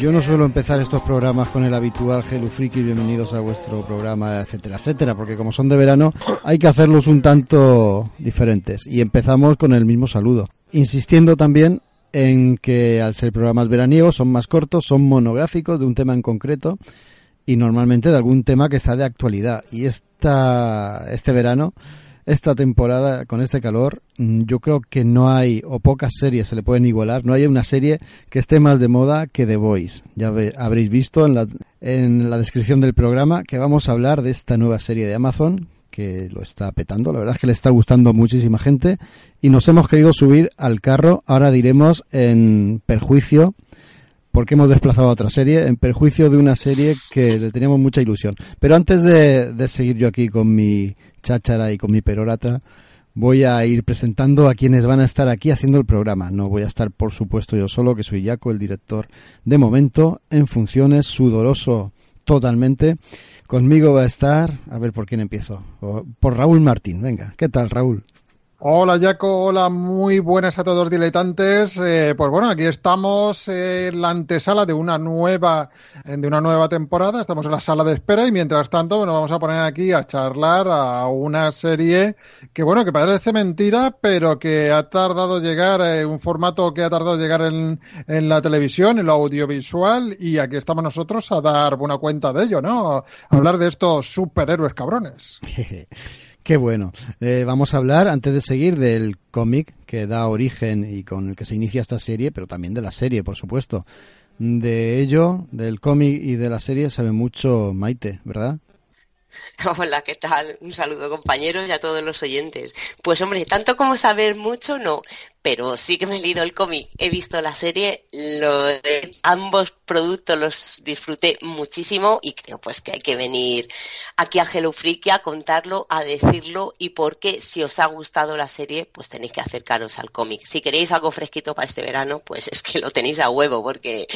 Yo no suelo empezar estos programas con el habitual Hello bienvenidos a vuestro programa, etcétera, etcétera, porque como son de verano hay que hacerlos un tanto diferentes. Y empezamos con el mismo saludo, insistiendo también en que al ser programas veraniegos son más cortos, son monográficos de un tema en concreto y normalmente de algún tema que está de actualidad. Y esta, este verano esta temporada con este calor, mm, yo creo que no hay, o pocas series se le pueden igualar, no hay una serie que esté más de moda que The Voice. Ya habréis visto en la, en la descripción del programa que vamos a hablar de esta nueva serie de Amazon que lo está petando, la verdad es que le está gustando a muchísima gente y nos hemos querido subir al carro, ahora diremos en perjuicio porque hemos desplazado a otra serie, en perjuicio de una serie que le teníamos mucha ilusión. Pero antes de, seguir yo aquí con mi cháchara y con mi perorata, voy a ir presentando a quienes van a estar aquí haciendo el programa. No voy a estar, por supuesto, yo solo, que soy Jaco, el director de momento, en funciones, sudoroso totalmente. Conmigo va a estar, a ver por quién empiezo, por Raúl Martín. Venga, ¿qué tal, Raúl? Hola Jaco, hola, muy buenas a todos diletantes. Eh, pues bueno, aquí estamos en la antesala de una nueva de una nueva temporada. Estamos en la sala de espera y mientras tanto, bueno, vamos a poner aquí a charlar a una serie que bueno, que parece mentira, pero que ha tardado llegar eh, un formato que ha tardado llegar en, en la televisión, en lo audiovisual y aquí estamos nosotros a dar buena cuenta de ello, ¿no? Hablar de estos superhéroes cabrones. Qué bueno. Eh, vamos a hablar, antes de seguir, del cómic que da origen y con el que se inicia esta serie, pero también de la serie, por supuesto. De ello, del cómic y de la serie, sabe mucho Maite, ¿verdad? Hola, ¿qué tal? Un saludo compañeros y a todos los oyentes. Pues hombre, tanto como saber mucho, no, pero sí que me he leído el cómic, he visto la serie, lo de ambos productos los disfruté muchísimo y creo pues que hay que venir aquí a Hello Freaky a contarlo, a decirlo y porque si os ha gustado la serie, pues tenéis que acercaros al cómic. Si queréis algo fresquito para este verano, pues es que lo tenéis a huevo porque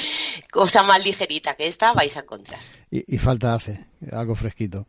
cosa más ligerita que esta vais a encontrar. Y, y falta hace, algo fresquito.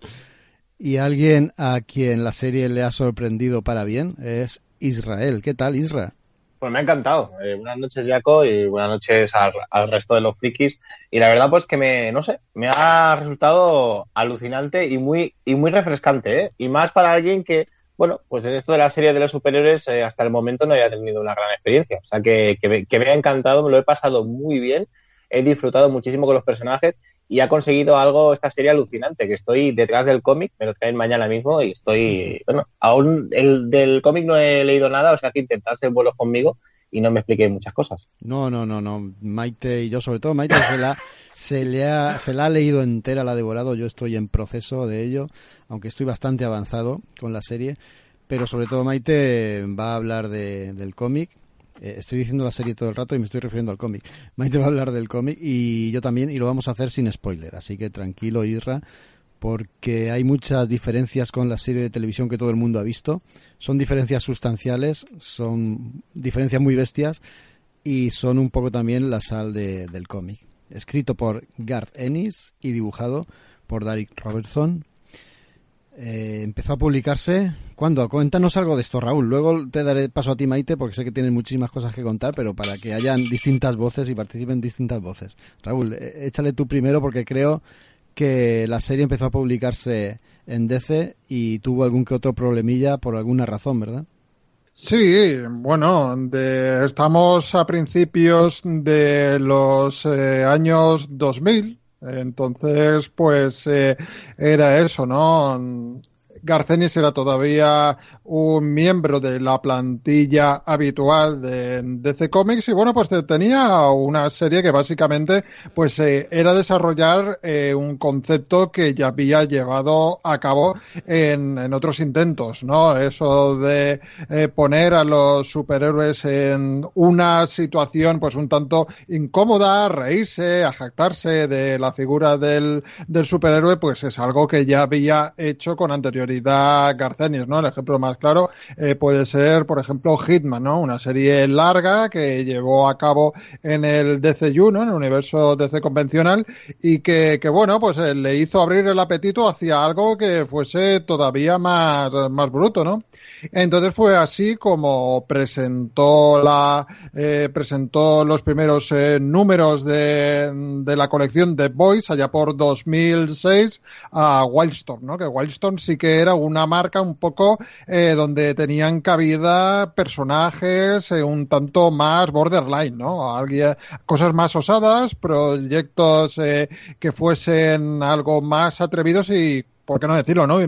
Y alguien a quien la serie le ha sorprendido para bien es Israel. ¿Qué tal, Israel? Pues me ha encantado. Eh, buenas noches, Jaco, y buenas noches al, resto de los frikis. Y la verdad, pues que me, no sé, me ha resultado alucinante y muy, y muy refrescante, ¿eh? Y más para alguien que, bueno, pues en esto de la serie de los superiores eh, hasta el momento no haya tenido una gran experiencia. O sea, que, que me ha encantado, me lo he pasado muy bien, he disfrutado muchísimo con los personajes y ha conseguido algo esta serie alucinante, que estoy detrás del cómic, me lo traen mañana mismo y estoy, bueno, aún el, del cómic no he leído nada, o sea que intentad hacer vuelos conmigo y no me expliqué muchas cosas. No, no, no, no, Maite y yo sobre todo, Maite se la, se, le ha, se la ha leído entera, la ha devorado, yo estoy en proceso de ello, aunque estoy bastante avanzado con la serie, pero sobre todo Maite va a hablar de, del cómic, eh, estoy diciendo la serie todo el rato y me estoy refiriendo al cómic. Maite va a hablar del cómic y yo también, y lo vamos a hacer sin spoiler. Así que tranquilo, Isra, porque hay muchas diferencias con la serie de televisión que todo el mundo ha visto. Son diferencias sustanciales, son diferencias muy bestias y son un poco también la sal del cómic. Escrito por Garth Ennis y dibujado por Derek Robertson, eh, empezó a publicarse. ¿Cuándo? Cuéntanos algo de esto, Raúl. Luego te daré paso a ti, Maite, porque sé que tienes muchísimas cosas que contar, pero para que hayan distintas voces y participen distintas voces. Raúl, eh, échale tú primero, porque creo que la serie empezó a publicarse en DC y tuvo algún que otro problemilla por alguna razón, ¿verdad? Sí, bueno, estamos a principios de los eh, años 2000, entonces, pues eh, era eso, ¿no? Garcenis era todavía un miembro de la plantilla habitual de DC Comics y bueno, pues tenía una serie que básicamente pues eh, era desarrollar eh, un concepto que ya había llevado a cabo en, en otros intentos, ¿no? Eso de eh, poner a los superhéroes en una situación pues un tanto incómoda, reírse, a de la figura del, del superhéroe, pues es algo que ya había hecho con anterioridad Garcenis, ¿no? El ejemplo más claro eh, puede ser, por ejemplo, Hitman, ¿no? Una serie larga que llevó a cabo en el DCU, ¿no? En el universo DC convencional y que, que bueno, pues eh, le hizo abrir el apetito hacia algo que fuese todavía más, más bruto, ¿no? Entonces fue así como presentó la eh, presentó los primeros números de, de, la colección de Boys allá por 2006 a Wildstorm, ¿no? Que Wildstorm sí que era una marca un poco eh, donde tenían cabida personajes eh, un tanto más borderline, ¿no? Alguien, cosas más osadas, proyectos eh, que fuesen algo más atrevidos y por qué no decirlo, ¿no?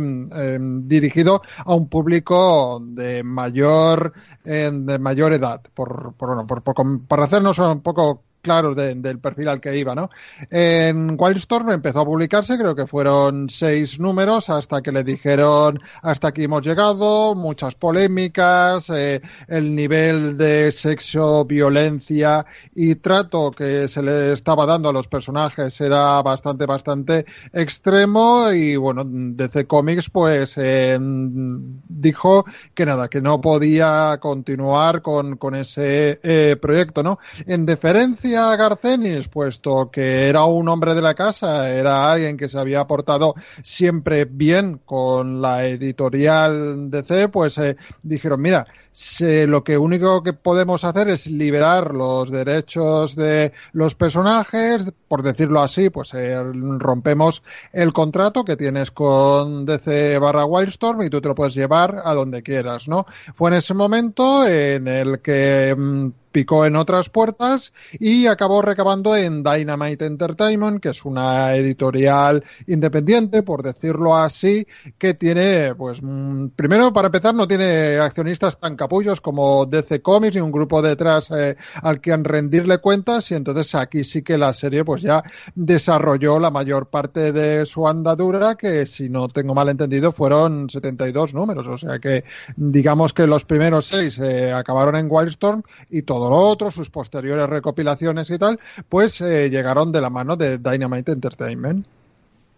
dirigido a un público de mayor de mayor edad, por, por, por, por, para hacernos un poco claros de, del perfil al que iba, ¿no? En Wildstorm empezó a publicarse, creo que fueron seis números hasta que le dijeron hasta aquí hemos llegado, muchas polémicas, eh, el nivel de sexo, violencia y trato que se le estaba dando a los personajes era bastante, bastante extremo y bueno, DC Comics pues eh, dijo que nada, que no podía continuar con, con ese eh, proyecto, ¿no? En deferencia a Garcenis, puesto que era un hombre de la casa, era alguien que se había portado siempre bien con la editorial DC, pues eh, dijeron, mira, se, lo que único que podemos hacer es liberar los derechos de los personajes, por decirlo así, pues eh, rompemos el contrato que tienes con DC barra Wildstorm y tú te lo puedes llevar a donde quieras, ¿no? Fue en ese momento en el que mm, picó en otras puertas y acabó recabando en Dynamite Entertainment, que es una editorial independiente, por decirlo así, que tiene, pues, mm, primero, para empezar, no tiene accionistas tan capullos como DC Comics y un grupo detrás eh, al que rendirle cuentas y entonces aquí sí que la serie pues ya desarrolló la mayor parte de su andadura que si no tengo mal entendido fueron 72 números, o sea que digamos que los primeros seis eh, acabaron en Wildstorm y todo lo otro, sus posteriores recopilaciones y tal, pues eh, llegaron de la mano de Dynamite Entertainment.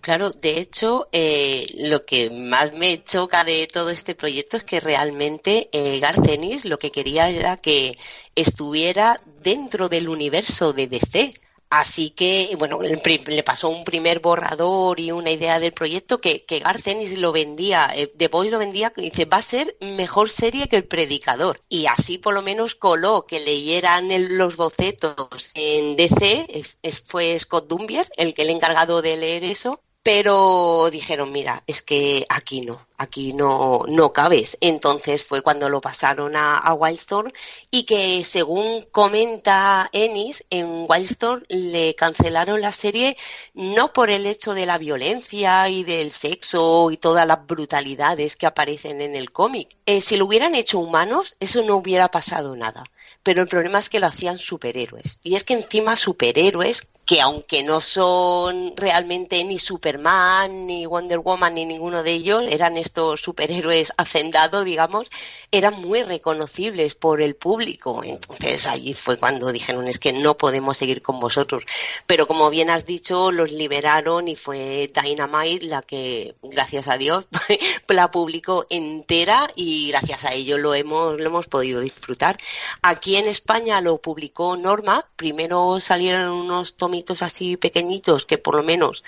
Claro, de hecho, eh, lo que más me choca de todo este proyecto es que realmente eh, Garcenis lo que quería era que estuviera dentro del universo de DC. Así que, bueno, le pasó un primer borrador y una idea del proyecto que, que Garcenis lo vendía, eh, The lo vendía, dice, va a ser mejor serie que El Predicador. Y así por lo menos coló que leyeran los bocetos en DC, fue Scott Dumbier el que le encargado de leer eso, pero dijeron, mira, es que aquí no, aquí no, no cabes. Entonces fue cuando lo pasaron a, Wildstorm y que según comenta Ennis, en Wildstorm le cancelaron la serie no por el hecho de la violencia y del sexo y todas las brutalidades que aparecen en el cómic. Eh, si lo hubieran hecho humanos, eso no hubiera pasado nada. Pero el problema es que lo hacían superhéroes. Y es que encima superhéroes que aunque no son realmente ni Superman, ni Wonder Woman, ni ninguno de ellos, eran estos superhéroes hacendados, digamos, eran muy reconocibles por el público. Entonces allí fue cuando dijeron, es que no podemos seguir con vosotros. Pero como bien has dicho, los liberaron y fue Dynamite la que, gracias a Dios, la publicó entera y gracias a ello lo hemos, lo hemos podido disfrutar. Aquí en España lo publicó Norma, primero salieron unos tomitos así pequeñitos que por lo menos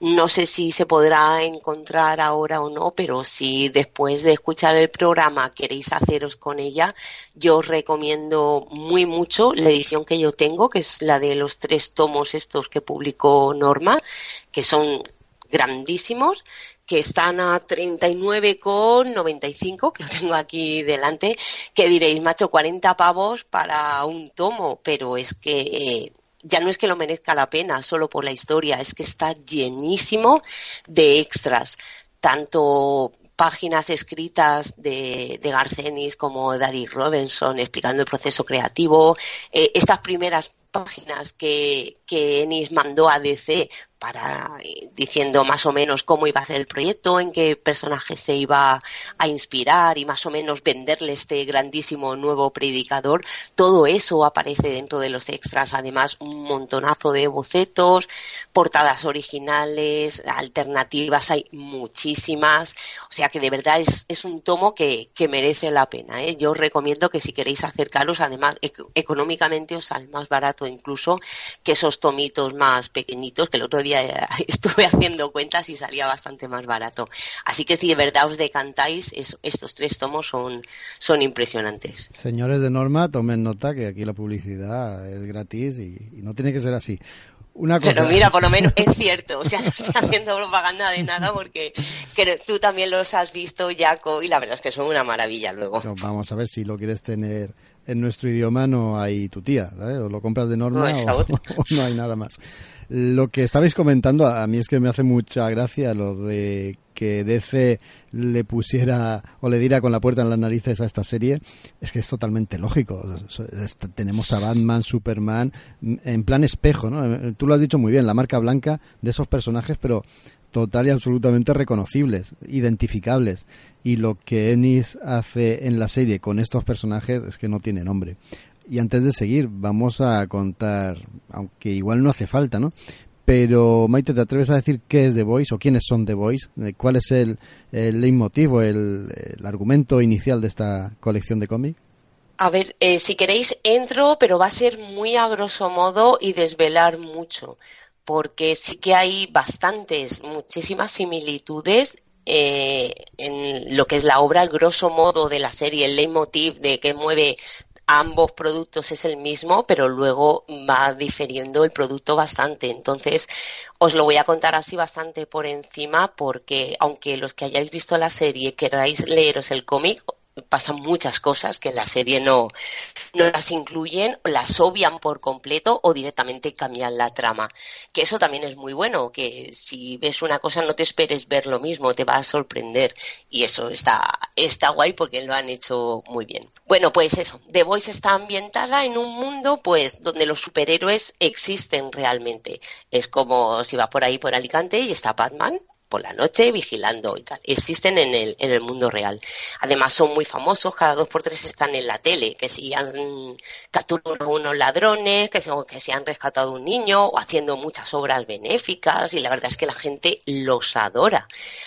no sé si se podrá encontrar ahora o no, pero si después de escuchar el programa queréis haceros con ella, yo os recomiendo muy mucho la edición que yo tengo, que es la de los tres tomos estos que publicó Norma, que son grandísimos, que están a 39,95, que lo tengo aquí delante, que diréis, macho, 40 pavos para un tomo, pero es que eh, ya no es que lo merezca la pena solo por la historia, es que está llenísimo de extras, tanto páginas escritas de, de Garcenis como Dari Robinson explicando el proceso creativo, eh, estas primeras páginas que, que Ennis mandó a DC para eh, diciendo más o menos cómo iba a ser el proyecto, en qué personaje se iba a inspirar y más o menos venderle este grandísimo nuevo predicador. Todo eso aparece dentro de los extras. Además, un montonazo de bocetos, portadas originales, alternativas, hay muchísimas. O sea que de verdad es, es un tomo que, que merece la pena. ¿eh? Yo os recomiendo que si queréis acercaros, además económicamente os sale más barato incluso que esos tomitos más pequeñitos que el otro día estuve haciendo cuentas y salía bastante más barato. Así que si de verdad os decantáis, estos tres tomos son, son impresionantes. Señores de Norma, tomen nota que aquí la publicidad es gratis y, no tiene que ser así. Una cosa. Pero mira, por lo menos es cierto, o sea, no estoy haciendo propaganda de nada porque tú también los has visto, Jaco, y la verdad es que son una maravilla luego. vamos a ver si lo quieres tener en nuestro idioma, no hay tu tía, o lo compras de norma o, no hay nada más. Lo que estabais comentando, a mí es que me hace mucha gracia lo de que DC le pusiera o le diera con la puerta en las narices a esta serie, es que es totalmente lógico. Tenemos a Batman, Superman, en plan espejo, ¿no? Tú lo has dicho muy bien, la marca blanca de esos personajes, pero total y absolutamente reconocibles, identificables. Y lo que Ennis hace en la serie con estos personajes es que no tiene nombre. Y antes de seguir, vamos a contar, aunque igual no hace falta, ¿no? Pero Maite, ¿te atreves a decir qué es The Voice o quiénes son The Voice? ¿Cuál es el, el leitmotiv, el, el argumento inicial de esta colección de cómics? A ver, eh, si queréis entro, pero va a ser muy a grosso modo y desvelar mucho, porque sí que hay bastantes, muchísimas similitudes eh, en lo que es la obra, el grosso modo de la serie, el leitmotiv de que mueve ambos productos es el mismo, pero luego va diferiendo el producto bastante. Entonces, os lo voy a contar así bastante por encima porque aunque los que hayáis visto la serie queráis leeros el cómic, pasan muchas cosas que en la serie no, no las incluyen, las obvian por completo o directamente cambian la trama. Que eso también es muy bueno, que si ves una cosa no te esperes ver lo mismo, te va a sorprender. Y eso está, está guay porque lo han hecho muy bien. Bueno, pues eso, The Voice está ambientada en un mundo pues donde los superhéroes existen realmente. Es como si va por ahí por Alicante y está Batman, por la noche vigilando y tal. Existen en el, en el mundo real. Además son muy famosos, cada dos por tres están en la tele, que si han capturado unos ladrones, que, si, que si han rescatado un niño o haciendo muchas obras benéficas y la verdad es que la gente los adora.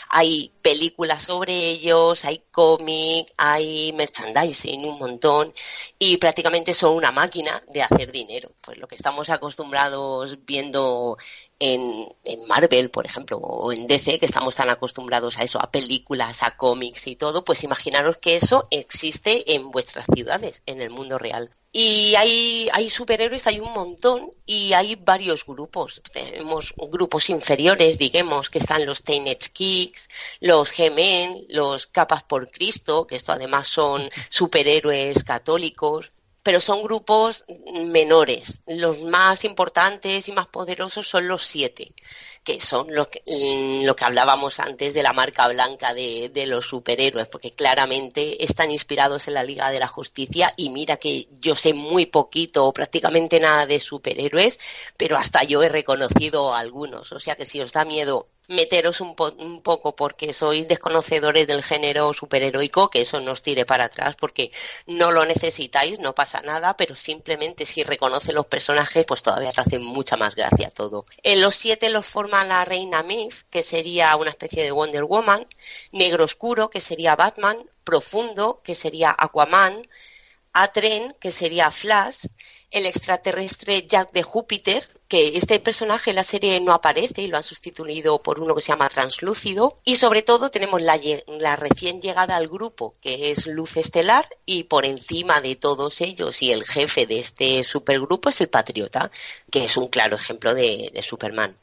Hay películas sobre ellos, hay cómic, hay merchandising, un montón y prácticamente son una máquina de hacer dinero. Pues lo que estamos acostumbrados viendo en, en, Marvel, por ejemplo, o en DC, que estamos tan acostumbrados a eso, a películas, a cómics y todo, pues imaginaros que eso existe en vuestras ciudades, en el mundo real. Y hay, hay superhéroes, hay un montón y hay varios grupos. Tenemos grupos inferiores, digamos, que están los Teenage Kicks, los G-Men, los Capas por Cristo, que esto además son superhéroes católicos pero son grupos menores. Los más importantes y más poderosos son los siete, que son lo que, mm, lo que hablábamos antes de la marca blanca de, de, los superhéroes, porque claramente están inspirados en la Liga de la Justicia y mira que yo sé muy poquito o prácticamente nada de superhéroes, pero hasta yo he reconocido algunos. O sea que si os da miedo meteros un, un, poco porque sois desconocedores del género superheroico, que eso no os tire para atrás porque no lo necesitáis, no pasa nada, pero simplemente si reconoce los personajes, pues todavía te hace mucha más gracia todo. En los siete los forma la reina Myth, que sería una especie de Wonder Woman, Negro Oscuro, que sería Batman, Profundo, que sería Aquaman, Atren, que sería Flash, el extraterrestre Jack de Júpiter, que este personaje en la serie no aparece y lo han sustituido por uno que se llama Translúcido. Y sobre todo tenemos la, recién llegada al grupo, que es Luz Estelar, y por encima de todos ellos y el jefe de este supergrupo es el Patriota, que es un claro ejemplo de Superman.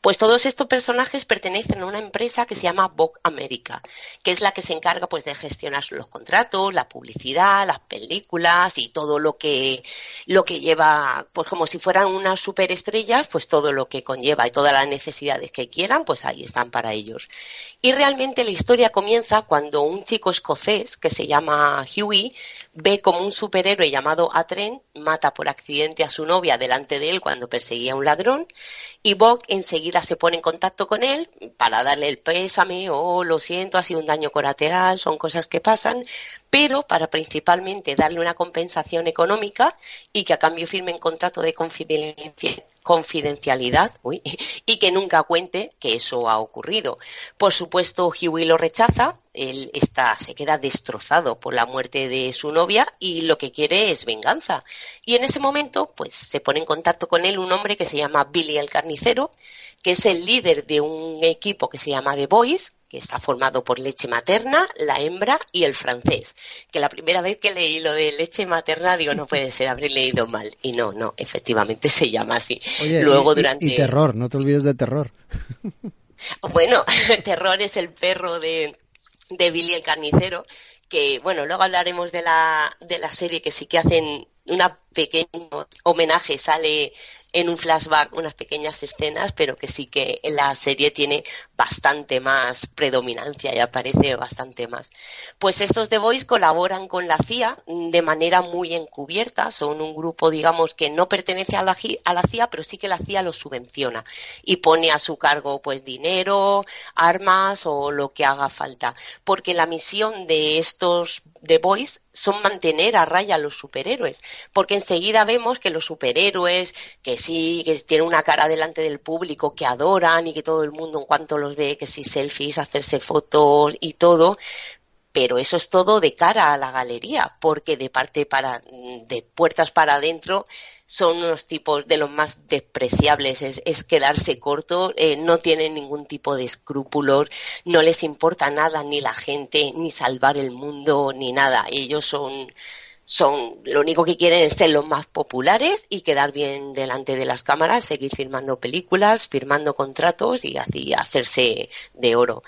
Pues todos estos personajes pertenecen a una empresa que se llama Vogue America, que es la que se encarga pues de gestionar los contratos, la publicidad, las películas y todo lo que lo que lleva, pues como si fueran unas superestrellas, pues todo lo que conlleva y todas las necesidades que quieran, pues ahí están para ellos. Y realmente la historia comienza cuando un chico escocés que se llama Huey ve como un superhéroe llamado Atren mata por accidente a su novia delante de él cuando perseguía a un ladrón y Bob enseguida se pone en contacto con él para darle el pésame o oh, lo siento, ha sido un daño colateral, son cosas que pasan, pero para principalmente darle una compensación económica y que a cambio firme un contrato de confidencialidad y que nunca cuente que eso ha ocurrido. Por supuesto, Huey lo rechaza, él está, se queda destrozado por la muerte de su novia y lo que quiere es venganza. Y en ese momento, pues se pone en contacto con él un hombre que se llama Billy el Carnicero, que es el líder de un equipo que se llama The Boys, que está formado por leche materna, la hembra y el francés. Que la primera vez que leí lo de leche materna digo, no puede ser, habré leído mal. Y no, no, efectivamente se llama así. Luego durante... y terror, no te olvides de terror. Bueno, terror es el perro de, de Billy el Carnicero, que bueno, luego hablaremos de la, de la serie que sí que hacen un pequeño homenaje, sale en un flashback unas pequeñas escenas, pero que sí que la serie tiene bastante más predominancia y aparece bastante más. Pues estos The Boys colaboran con la CIA de manera muy encubierta, son un grupo, digamos, que no pertenece a la, a la CIA, pero sí que la CIA los subvenciona y pone a su cargo pues dinero, armas o lo que haga falta, porque la misión de estos The Boys son mantener a raya a los superhéroes, porque enseguida vemos que los superhéroes, que sí, que tienen una cara delante del público, que adoran y que todo el mundo en cuanto los ve, que sí, selfies, hacerse fotos y todo, pero eso es todo de cara a la galería, porque de parte para, de puertas para adentro, son unos tipos de los más despreciables, es, quedarse corto, eh, no tienen ningún tipo de escrúpulos, no les importa nada, ni la gente, ni salvar el mundo, ni nada. Ellos son, son, lo único que quieren es ser los más populares y quedar bien delante de las cámaras, seguir firmando películas, firmando contratos y así hacerse de oro.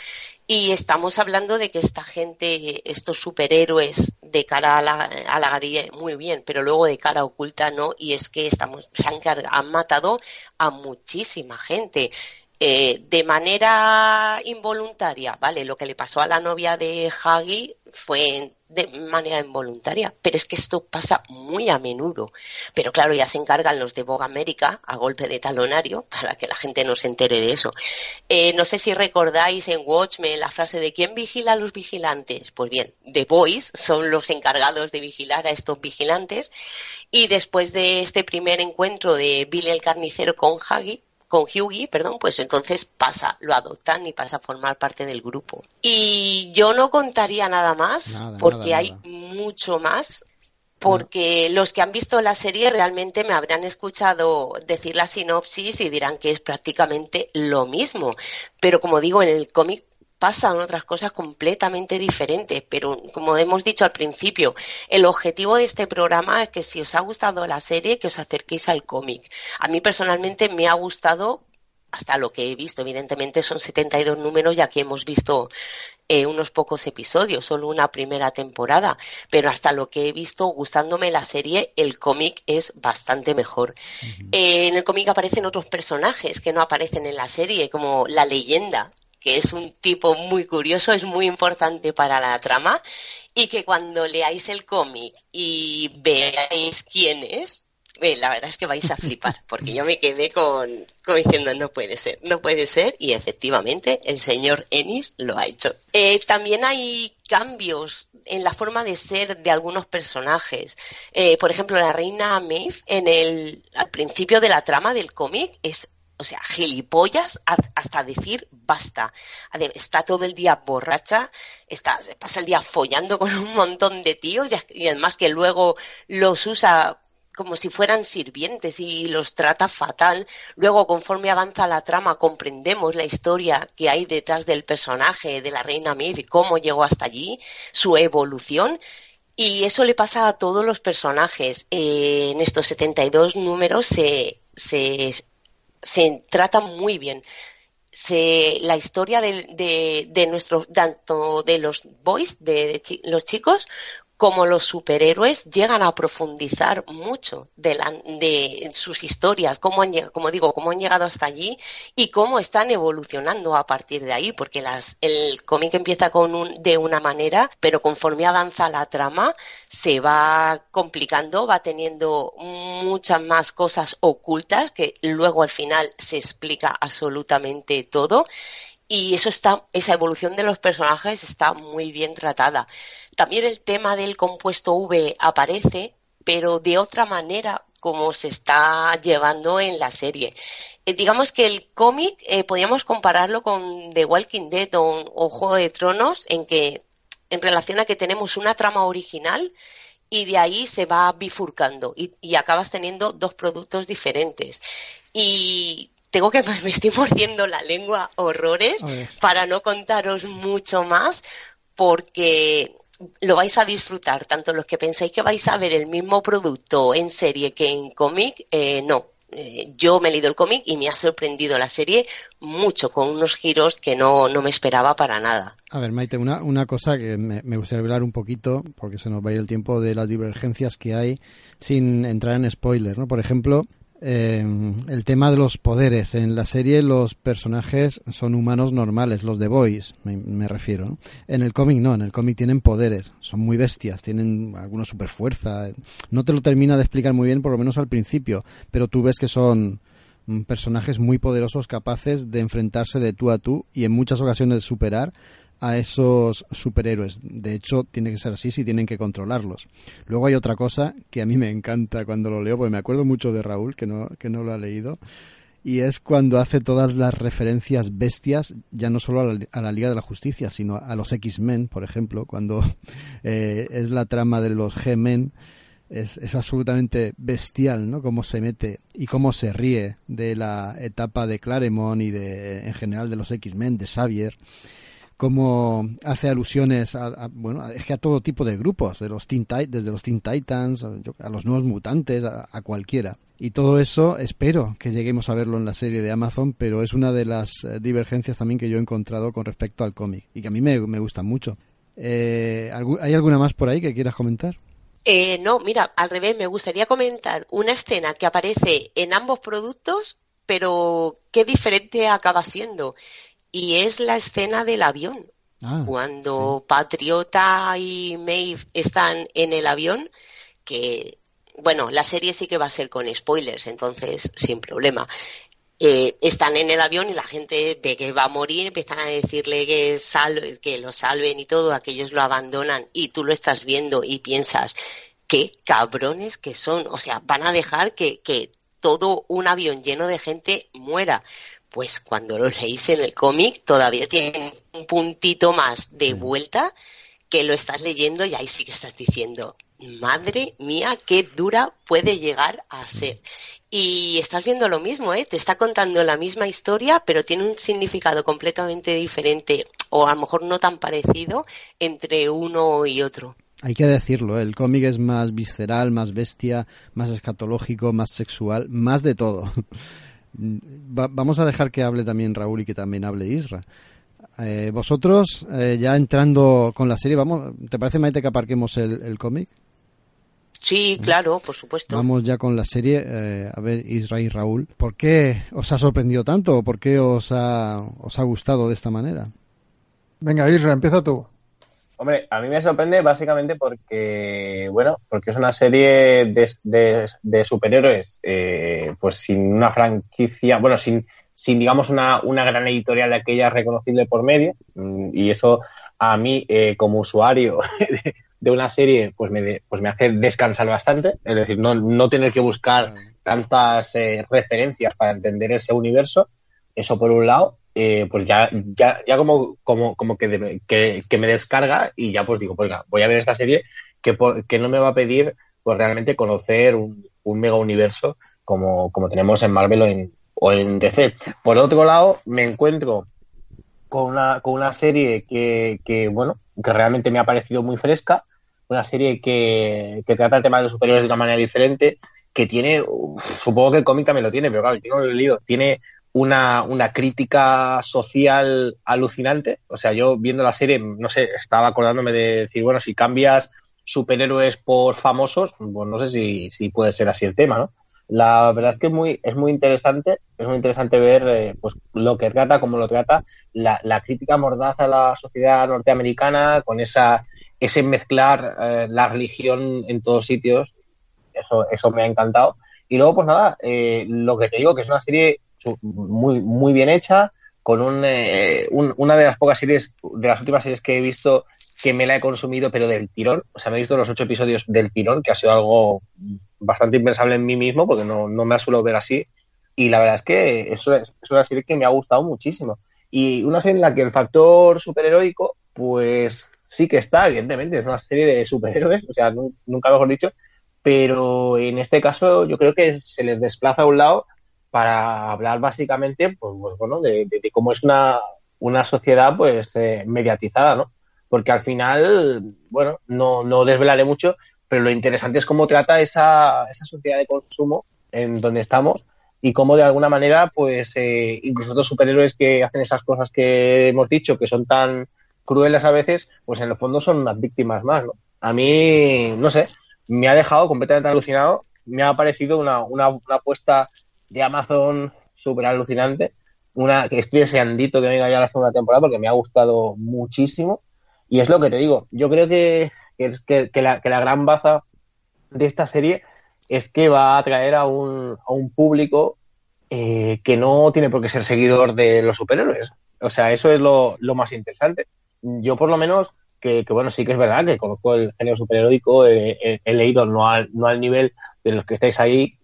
Y estamos hablando de que esta gente, estos superhéroes de cara a la, a la muy bien, pero luego de cara oculta no, y es que estamos, se han, han matado a muchísima gente. Eh, de manera involuntaria, ¿vale? Lo que le pasó a la novia de Hagi fue de manera involuntaria, pero es que esto pasa muy a menudo. Pero claro, ya se encargan los de Vogue América a golpe de talonario para que la gente no se entere de eso. Eh, no sé si recordáis en Watchmen la frase de ¿quién vigila a los vigilantes? Pues bien, The Boys son los encargados de vigilar a estos vigilantes y después de este primer encuentro de Billy el carnicero con Hagi, con Hughie, perdón, pues entonces pasa, lo adoptan y pasa a formar parte del grupo. Y yo no contaría nada más, porque hay mucho más, porque los que han visto la serie realmente me habrán escuchado decir la sinopsis y dirán que es prácticamente lo mismo. Pero como digo, en el cómic pasan otras cosas completamente diferentes, pero como hemos dicho al principio, el objetivo de este programa es que si os ha gustado la serie, que os acerquéis al cómic. A mí personalmente me ha gustado hasta lo que he visto. Evidentemente son 72 números y aquí hemos visto eh, unos pocos episodios, solo una primera temporada, pero hasta lo que he visto gustándome la serie, el cómic es bastante mejor. Eh, en el cómic aparecen otros personajes que no aparecen en la serie, como la leyenda, que es un tipo muy curioso, es muy importante para la trama y que cuando leáis el cómic y veáis quién es, eh, la verdad es que vais a flipar, porque yo me quedé con, diciendo no puede ser, no puede ser, y efectivamente el señor Ennis lo ha hecho. Eh, también hay cambios en la forma de ser de algunos personajes. Eh, por ejemplo, la reina Maeve en el al principio de la trama del cómic es o sea, gilipollas hasta decir basta. Está todo el día borracha, está, pasa el día follando con un montón de tíos y además que luego los usa como si fueran sirvientes y los trata fatal. Luego, conforme avanza la trama, comprendemos la historia que hay detrás del personaje de la reina Mir y cómo llegó hasta allí, su evolución. Y eso le pasa a todos los personajes. Eh, en estos 72 números se, se se trata muy bien. Se, la historia de, de, de nuestros, tanto de los boys, de, de los chicos, como los superhéroes llegan a profundizar mucho de, sus historias, cómo han, como digo, cómo han llegado hasta allí y cómo están evolucionando a partir de ahí, porque las, el cómic empieza con un, de una manera, pero conforme avanza la trama se va complicando, va teniendo muchas más cosas ocultas que luego al final se explica absolutamente todo y eso está, esa evolución de los personajes está muy bien tratada. También el tema del compuesto V aparece, pero de otra manera como se está llevando en la serie. Eh, digamos que el cómic eh, podríamos compararlo con The Walking Dead o, o, Juego de Tronos, en que en relación a que tenemos una trama original y de ahí se va bifurcando y, y acabas teniendo dos productos diferentes. Y tengo que me estoy mordiendo la lengua horrores para no contaros mucho más porque lo vais a disfrutar tanto los que pensáis que vais a ver el mismo producto en serie que en cómic eh, no eh, yo me he leído el cómic y me ha sorprendido la serie mucho con unos giros que no, no me esperaba para nada. A ver, Maite, una, una cosa que me, me, gustaría hablar un poquito, porque se nos va a ir el tiempo de las divergencias que hay sin entrar en spoiler, ¿no? Por ejemplo, eh, el tema de los poderes. En la serie los personajes son humanos normales, los de Boys, me, me refiero. En el cómic no, en el cómic tienen poderes, son muy bestias, tienen alguna super fuerza. No te lo termina de explicar muy bien, por lo menos al principio, pero tú ves que son personajes muy poderosos capaces de enfrentarse de tú a tú y en muchas ocasiones superar a esos superhéroes. De hecho, tiene que ser así si tienen que controlarlos. Luego hay otra cosa que a mí me encanta cuando lo leo, porque me acuerdo mucho de Raúl, que no, que no lo ha leído, y es cuando hace todas las referencias bestias, ya no solo a la, Liga de la Justicia, sino a los X-Men, por ejemplo, cuando eh, es la trama de los G-Men. Es, es, absolutamente bestial, ¿no? Cómo se mete y cómo se ríe de la etapa de Claremont y de, en general, de los X-Men, de Xavier cómo hace alusiones a, bueno es que a todo tipo de grupos de los Teen desde los Teen Titans a, los nuevos mutantes a, a, cualquiera. Y todo eso espero que lleguemos a verlo en la serie de Amazon pero es una de las eh, divergencias también que yo he encontrado con respecto al cómic y que a mí me, me gusta mucho. Eh, ¿hay alguna más por ahí que quieras comentar? Eh, no, mira, al revés, me gustaría comentar una escena que aparece en ambos productos, pero qué diferente acaba siendo y es la escena del avión. Ah, Cuando sí. Patriota y Maeve están en el avión, que, bueno, la serie sí que va a ser con spoilers, entonces sin problema. Eh, están en el avión y la gente ve que va a morir, empiezan a decirle que, salve, que lo salven y todo, aquellos lo abandonan y tú lo estás viendo y piensas, qué cabrones que son, o sea, van a dejar que, que todo un avión lleno de gente muera pues cuando lo leéis en el cómic todavía tiene un puntito más de vuelta que lo estás leyendo y ahí sí que estás diciendo, madre mía, qué dura puede llegar a ser. Y estás viendo lo mismo, ¿eh? Te está contando la misma historia, pero tiene un significado completamente diferente, o a lo mejor no tan parecido, entre uno y otro. Hay que decirlo, ¿eh? el cómic es más visceral, más bestia, más escatológico, más sexual, más de todo. Va, vamos a dejar que hable también Raúl y que también hable Isra. Eh, vosotros, eh, ya entrando con la serie, vamos, ¿te parece, Maite, que aparquemos el, el cómic? Sí, claro, por supuesto. Vamos ya con la serie. Eh, a ver, Isra y Raúl, ¿por qué os ha sorprendido tanto? ¿Por qué os ha, os ha gustado de esta manera? Venga, Isra, empieza tú. Hombre, a mí me sorprende básicamente porque, bueno, porque es una serie de, de, de superhéroes, eh, pues sin una franquicia, bueno, sin, sin digamos, una, una gran editorial de aquella reconocible por medio. Mm, y eso a mí, eh, como usuario de, de, una serie, pues me, pues me hace descansar bastante. Es decir, no, no tener que buscar tantas eh, referencias para entender ese universo. Eso por un lado eh, pues ya, ya, ya como, como, como que, que, me descarga y ya pues digo, pues voy a ver esta serie que, que no me va a pedir pues realmente conocer un, un mega universo como, como tenemos en Marvel o en, o en DC. Por otro lado, me encuentro con una, con una serie que, que, bueno, que realmente me ha parecido muy fresca, una serie que, que trata el tema de los superiores de una manera diferente que tiene, supongo que el cómic también lo tiene, pero claro, yo no lo he leído, tiene una, una crítica social alucinante. O sea, yo viendo la serie, no sé, estaba acordándome de decir, bueno, si cambias superhéroes por famosos, pues no sé si, si puede ser así el tema, ¿no? La verdad es que muy, es muy interesante, es muy interesante ver eh, pues, lo que trata, cómo lo trata, la, la, crítica mordaz a la sociedad norteamericana, con esa, ese mezclar eh, la religión en todos sitios, eso, eso me ha encantado. Y luego, pues nada, eh, lo que te digo, que es una serie muy, muy bien hecha, con un, eh, un, una de las pocas series, de las últimas series que he visto que me la he consumido, pero del tirón. O sea, me he visto los ocho episodios del tirón, que ha sido algo bastante impensable en mí mismo, porque no, no me suelo ver así. Y la verdad es que es, es, una serie que me ha gustado muchísimo. Y una serie en la que el factor superheroico, pues sí que está, evidentemente. Es una serie de superhéroes, o sea, nunca mejor dicho. Pero en este caso yo creo que se les desplaza a un lado para hablar básicamente, pues, pues bueno, de, cómo es una, una sociedad pues eh, mediatizada, ¿no? Porque al final, bueno, no, no desvelaré mucho, pero lo interesante es cómo trata esa, esa sociedad de consumo en donde estamos y cómo de alguna manera, pues eh, incluso los superhéroes que hacen esas cosas que hemos dicho, que son tan crueles a veces, pues en el fondo son unas víctimas más, ¿no? A mí, no sé, me ha dejado completamente alucinado, me ha parecido una, una apuesta de Amazon súper alucinante. Una que estoy deseandito que venga ya la segunda temporada porque me ha gustado muchísimo. Y es lo que te digo. Yo creo que, que, que, la, que la, gran baza de esta serie es que va a atraer a un, a un público eh, que no tiene por qué ser seguidor de los superhéroes. O sea, eso es lo, lo más interesante. Yo, por lo menos, que, bueno, sí que es verdad que conozco el género superheroico, he, he, leído no al, no al nivel de los que estáis ahí,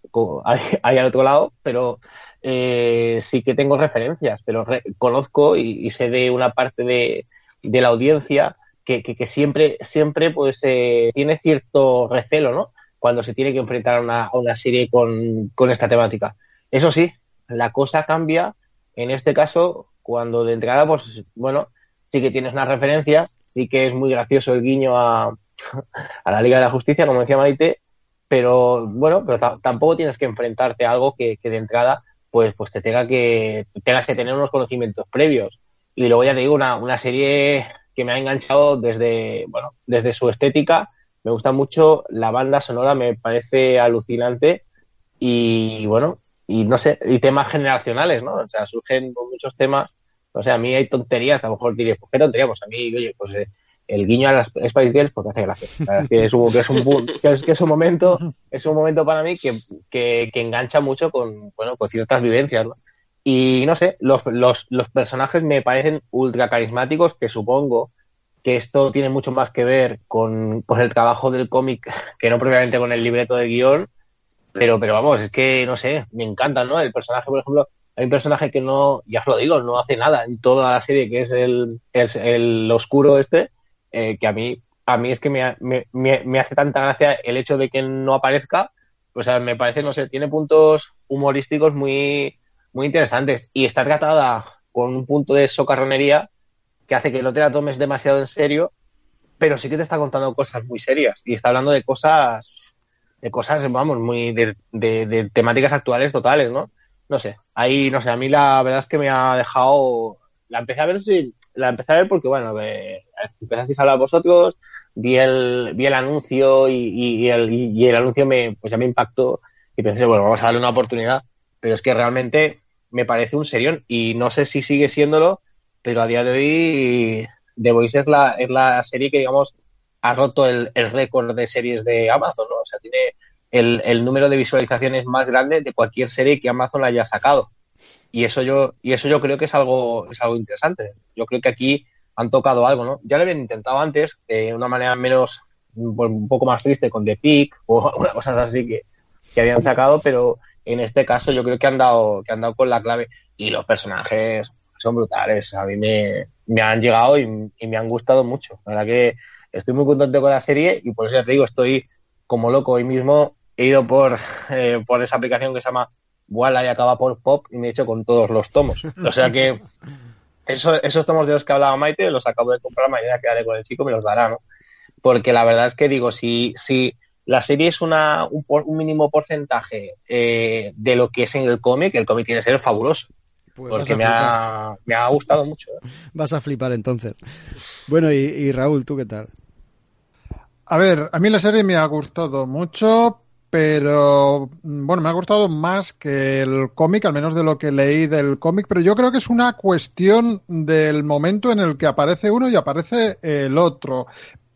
ahí al otro lado, pero eh, sí que tengo referencias, pero re conozco y, y, sé de una parte de, de la audiencia que, que, que, siempre, siempre pues eh, tiene cierto recelo, ¿no? Cuando se tiene que enfrentar a una, a una serie con, con, esta temática. Eso sí, la cosa cambia en este caso cuando de entrada, pues bueno, sí que tienes una referencia, sí que es muy gracioso el guiño a, a la Liga de la Justicia, como decía Maite, pero bueno, pero tampoco tienes que enfrentarte a algo que, que, de entrada pues, pues te tenga que, tengas que tener unos conocimientos previos. Y luego ya te digo, una, una serie que me ha enganchado desde, bueno, desde su estética, me gusta mucho, la banda sonora me parece alucinante y bueno, y no sé, y temas generacionales, ¿no? O sea, surgen muchos temas, o sea, a mí hay tonterías, a lo mejor diréis, ¿por qué tonterías? Pues a mí, oye, pues eh, el guiño a las Spice Girls porque hace gracia. La verdad es que es un, que es un, que es, que es un momento, es un momento para mí que, que, que, engancha mucho con, bueno, con ciertas vivencias, ¿no? Y no sé, los, los, los personajes me parecen ultra carismáticos, que supongo que esto tiene mucho más que ver con, con el trabajo del cómic que no propiamente con el libreto de guion. Pero, pero vamos, es que no sé, me encanta, ¿no? El personaje, por ejemplo, hay un personaje que no, ya os lo digo, no hace nada en toda la serie, que es el, el, el oscuro este, eh, que a mí, a mí es que me, me, me, hace tanta gracia el hecho de que no aparezca, o sea, me parece, no sé, tiene puntos humorísticos muy, muy interesantes. Y está tratada con un punto de socarronería que hace que no te la tomes demasiado en serio, pero sí que te está contando cosas muy serias. Y está hablando de cosas, de cosas, vamos, muy, de, de, temáticas actuales totales, ¿no? No sé, ahí, no sé, a mí la verdad es que me ha dejado, la empecé a ver sin, la empecé a ver porque, bueno, eh, empezasteis a hablar vosotros, vi el, vi el anuncio y, el, y, el, anuncio me, pues ya me impactó y pensé, bueno, vamos a darle una oportunidad, pero es que realmente me parece un serión y no sé si sigue siéndolo, pero a día de hoy The Voice es la, es la serie que, digamos, ha roto el, el récord de series de Amazon, ¿no? O sea, tiene el, el número de visualizaciones más grande de cualquier serie que Amazon haya sacado y eso yo y eso yo creo que es algo es algo interesante. Yo creo que aquí han tocado algo no ya lo habían intentado antes de una manera menos un poco más triste con The Peak o una cosas así que, que habían sacado pero en este caso yo creo que han dado que han dado con la clave. Y los personajes son brutales. A mí me, me han llegado y, y me han gustado mucho. La verdad que estoy muy contento con la serie y por eso ya te digo estoy como loco. Hoy mismo he ido por eh, por esa aplicación que se llama Walla y acaba por Pop y me he hecho con todos los tomos. O sea que eso, esos tomos de los que hablaba Maite los acabo de comprar, mañana quedaré con el chico, me los dará, ¿no? Porque la verdad es que digo, si, si la serie es una, un, un mínimo porcentaje eh, de lo que es en el cómic, el cómic tiene que ser fabuloso. Pues porque me ha, me ha, gustado mucho. ¿eh? Vas a flipar entonces. Bueno, y, y Raúl, ¿tú qué tal? A ver, a mí la serie me ha gustado mucho, pero bueno, me ha gustado más que el cómic, al menos de lo que leí del cómic, pero yo creo que es una cuestión del momento en el que aparece uno y aparece el otro.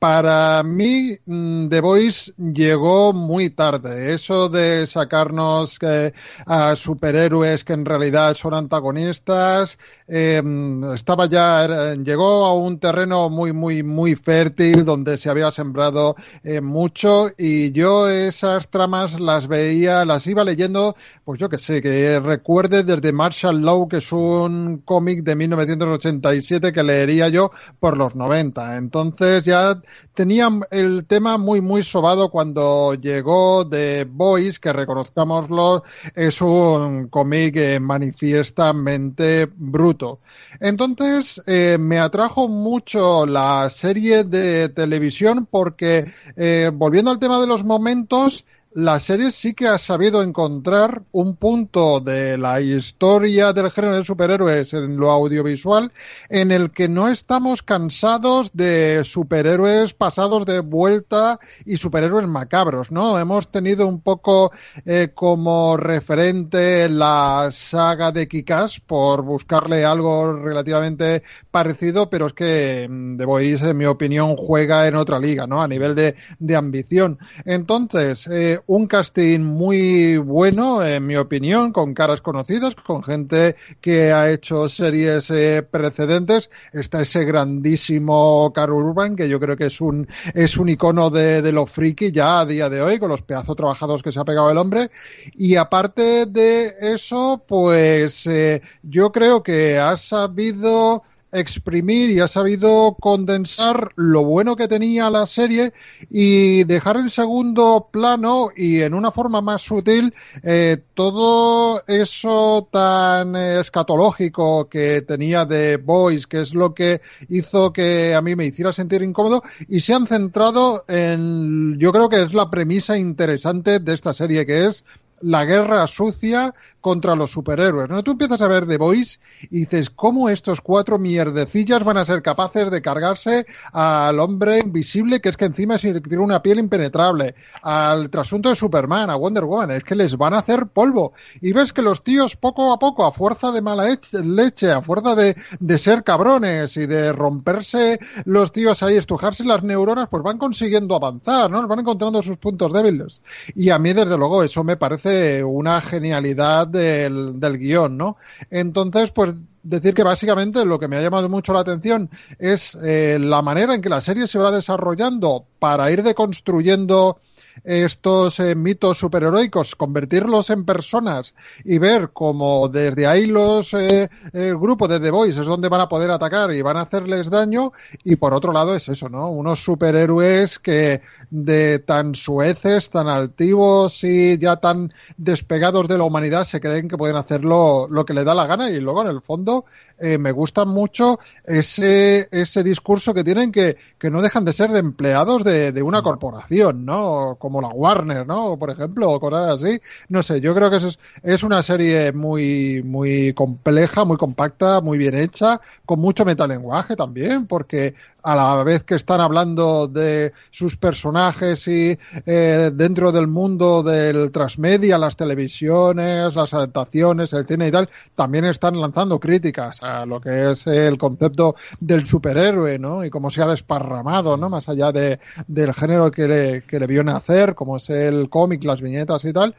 Para mí, mm, The Voice llegó muy tarde. Eso de sacarnos eh, a superhéroes que en realidad son antagonistas, em, estaba ya, llegó a un terreno muy, muy, muy fértil donde se había sembrado eh, mucho y yo esas tramas las veía, las iba leyendo, pues yo que sé, que recuerde desde Marshall Law, que es un cómic de 1987 que leería yo por los 90. Entonces ya tenía el tema muy, muy sobado cuando llegó The Boys, que reconozcámoslo, es un cómic manifiestamente bruto. Entonces, eh, me atrajo mucho la serie de televisión porque, eh, volviendo al tema de los momentos, la serie sí que ha sabido encontrar un punto de la historia del género de superhéroes en lo audiovisual en el que no estamos cansados de superhéroes pasados de vuelta y superhéroes macabros, ¿no? Hemos tenido un poco eh, como referente la saga de Kikas por buscarle algo relativamente parecido, pero es que mm, The Voice, en mi opinión, juega en otra liga, ¿no? A nivel de, de ambición. Entonces, eh, un casting muy bueno, en mi opinión, con caras conocidas, con gente que ha hecho series eh, precedentes. Está ese grandísimo Carl Urban, que yo creo que es un, es un icono de, de lo friki ya a día de hoy, con los pedazos trabajados que se ha pegado el hombre. Y aparte de eso, pues eh, yo creo que ha sabido exprimir y ha sabido condensar lo bueno que tenía la serie y dejar en segundo plano y en una forma más sutil eh, todo eso tan escatológico que tenía de Boys, que es lo que hizo que a mí me hiciera sentir incómodo. Y se han centrado en, yo creo que es la premisa interesante de esta serie, que es la guerra sucia contra los superhéroes. ¿no? Tú empiezas a ver The Voice y dices, ¿cómo estos cuatro mierdecillas van a ser capaces de cargarse al hombre invisible, que es que encima tiene una piel impenetrable, al trasunto de Superman, a Wonder Woman? Es que les van a hacer polvo. Y ves que los tíos, poco a poco, a fuerza de mala leche, a fuerza de, de ser cabrones y de romperse los tíos ahí, estrujarse las neuronas, pues van consiguiendo avanzar, ¿no? Van encontrando sus puntos débiles. Y a mí, desde luego, eso me parece una genialidad del, del guion, ¿no? Entonces, pues decir que básicamente lo que me ha llamado mucho la atención es eh, la manera en que la serie se va desarrollando para ir deconstruyendo estos eh, mitos superheroicos, convertirlos en personas y ver cómo desde ahí los eh, el grupo de The Boys es donde van a poder atacar y van a hacerles daño y por otro lado es eso, ¿no? Unos superhéroes que de tan sueces, tan altivos y ya tan despegados de la humanidad se creen que pueden hacer lo, que le da la gana y luego en el fondo eh, me gusta mucho ese, ese discurso que tienen que, que no dejan de ser de empleados de, de una corporación, ¿no? Como la Warner, ¿no? Por ejemplo, o cosas así. No sé, yo creo que es, es una serie muy, muy compleja, muy compacta, muy bien hecha, con mucho metalenguaje también, porque a la vez que están hablando de sus personajes y eh, dentro del mundo del transmedia, las televisiones, las adaptaciones, el cine y tal, también están lanzando críticas a lo que es el concepto del superhéroe, ¿no? Y cómo se ha desparramado, ¿no? Más allá de, del género que le, que le vio nacer, como es el cómic, las viñetas y tal.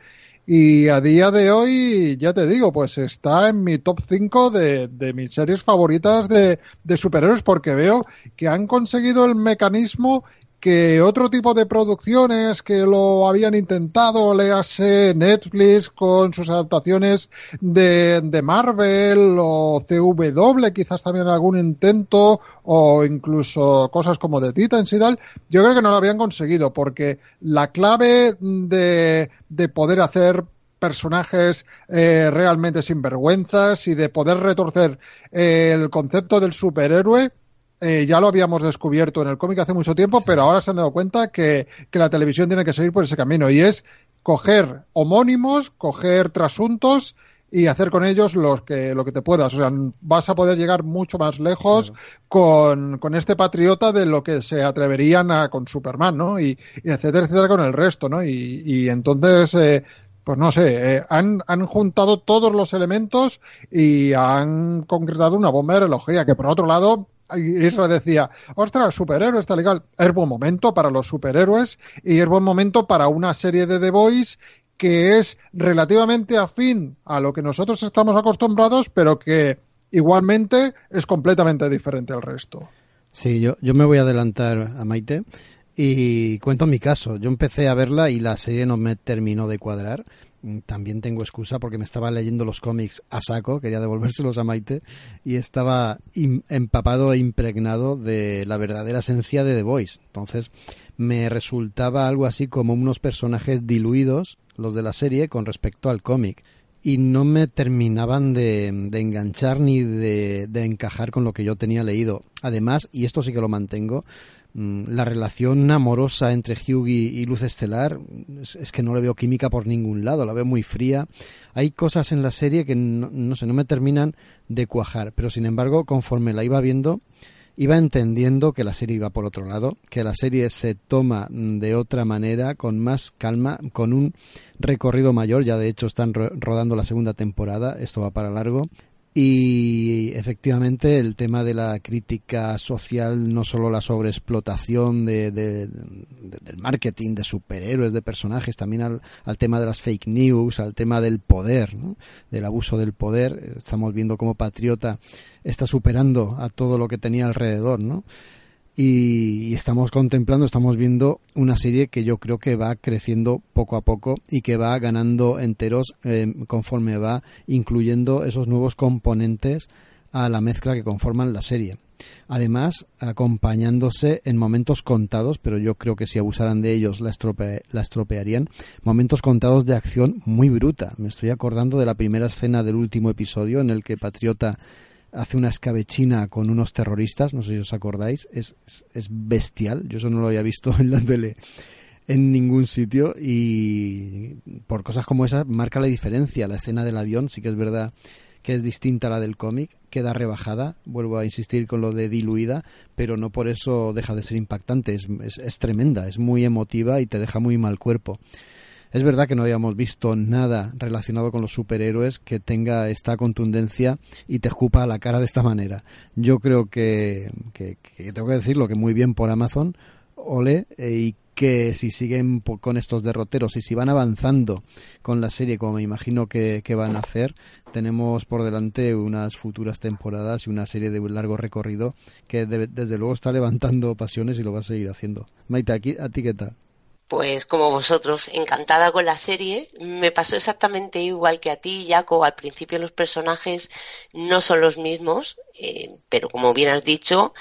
Y a día de hoy, ya te digo, pues está en mi top 5 de, de mis series favoritas de, de superhéroes porque veo que han conseguido el mecanismo que otro tipo de producciones que lo habían intentado, le hace Netflix con sus adaptaciones de, de Marvel o CW, quizás también algún intento, o incluso cosas como de Titans y tal, yo creo que no lo habían conseguido, porque la clave de, de poder hacer personajes eh, realmente sinvergüenzas y de poder retorcer el concepto del superhéroe eh, ya lo habíamos descubierto en el cómic hace mucho tiempo, pero ahora se han dado cuenta que, que la televisión tiene que seguir por ese camino y es coger homónimos, coger trasuntos y hacer con ellos los que, lo que te puedas. O sea, vas a poder llegar mucho más lejos con, con, este patriota de lo que se atreverían a, con Superman, ¿no? Y, y etcétera, etcétera con el resto, ¿no? Y, y entonces, eh, pues no sé, eh, han, han juntado todos los elementos y han concretado una bomba de relojía que por otro lado Israel decía, ostras, superhéroe está legal. Es buen momento para los superhéroes y es buen momento para una serie de The Boys que es relativamente afín a lo que nosotros estamos acostumbrados, pero que igualmente es completamente diferente al resto. Sí, yo, yo me voy a adelantar a Maite y cuento mi caso. Yo empecé a verla y la serie no me terminó de cuadrar. Mm, también tengo excusa porque me estaba leyendo los cómics a saco, quería devolvérselos a Maite y estaba empapado e impregnado de la verdadera esencia de The Voice. Entonces me resultaba algo así como unos personajes diluidos los de la serie, con respecto al cómic. Y no me terminaban de, enganchar ni de, encajar con lo que yo tenía leído. Además, y esto sí que lo mantengo, la relación amorosa entre Hughie y Luz Estelar es, que no le veo química por ningún lado, la veo muy fría. Hay cosas en la serie que no, no sé, no me terminan de cuajar, pero sin embargo, conforme la iba viendo, iba entendiendo que la serie iba por otro lado, que la serie se toma de otra manera, con más calma, con un recorrido mayor, ya de hecho están rodando la segunda temporada, esto va para largo, y efectivamente el tema de la crítica social, no solo la sobreexplotación de, del marketing de superhéroes, de personajes, también al, al, tema de las fake news, al tema del poder, del abuso del poder. Estamos viendo cómo Patriota está superando a todo lo que tenía alrededor, ¿no? Y, estamos contemplando, estamos viendo una serie que yo creo que va creciendo poco a poco y que va ganando enteros eh, conforme va incluyendo esos nuevos componentes a la mezcla que conforman la serie. Además, acompañándose en momentos contados, pero yo creo que si abusaran de ellos la, la estropearían, momentos contados de acción muy bruta. Me estoy acordando de la primera escena del último episodio en el que Patriota hace una escabechina con unos terroristas, no sé si os acordáis, es, es, bestial, yo eso no lo había visto en la tele en ningún sitio y por cosas como esa marca la diferencia. La escena del avión sí que es verdad que es distinta a la del cómic, queda rebajada, vuelvo a insistir con lo de diluida, pero no por eso deja de ser impactante, es, es, es tremenda, es muy emotiva y te deja muy mal cuerpo. Es verdad que no habíamos visto nada relacionado con los superhéroes que tenga esta contundencia y te escupa la cara de esta manera. Yo creo que, tengo que decirlo que muy bien por Amazon, ole, eh, y que si siguen con estos derroteros y si van avanzando con la serie como me imagino que, van a hacer, tenemos por delante unas futuras temporadas y una serie de largo recorrido que desde luego está levantando pasiones y lo va a seguir haciendo. Maite, ¿a ti qué tal? Pues como vosotros, encantada con la serie. Me pasó exactamente igual que a ti, Jaco. Al principio los personajes no son los mismos, eh, pero como bien has dicho,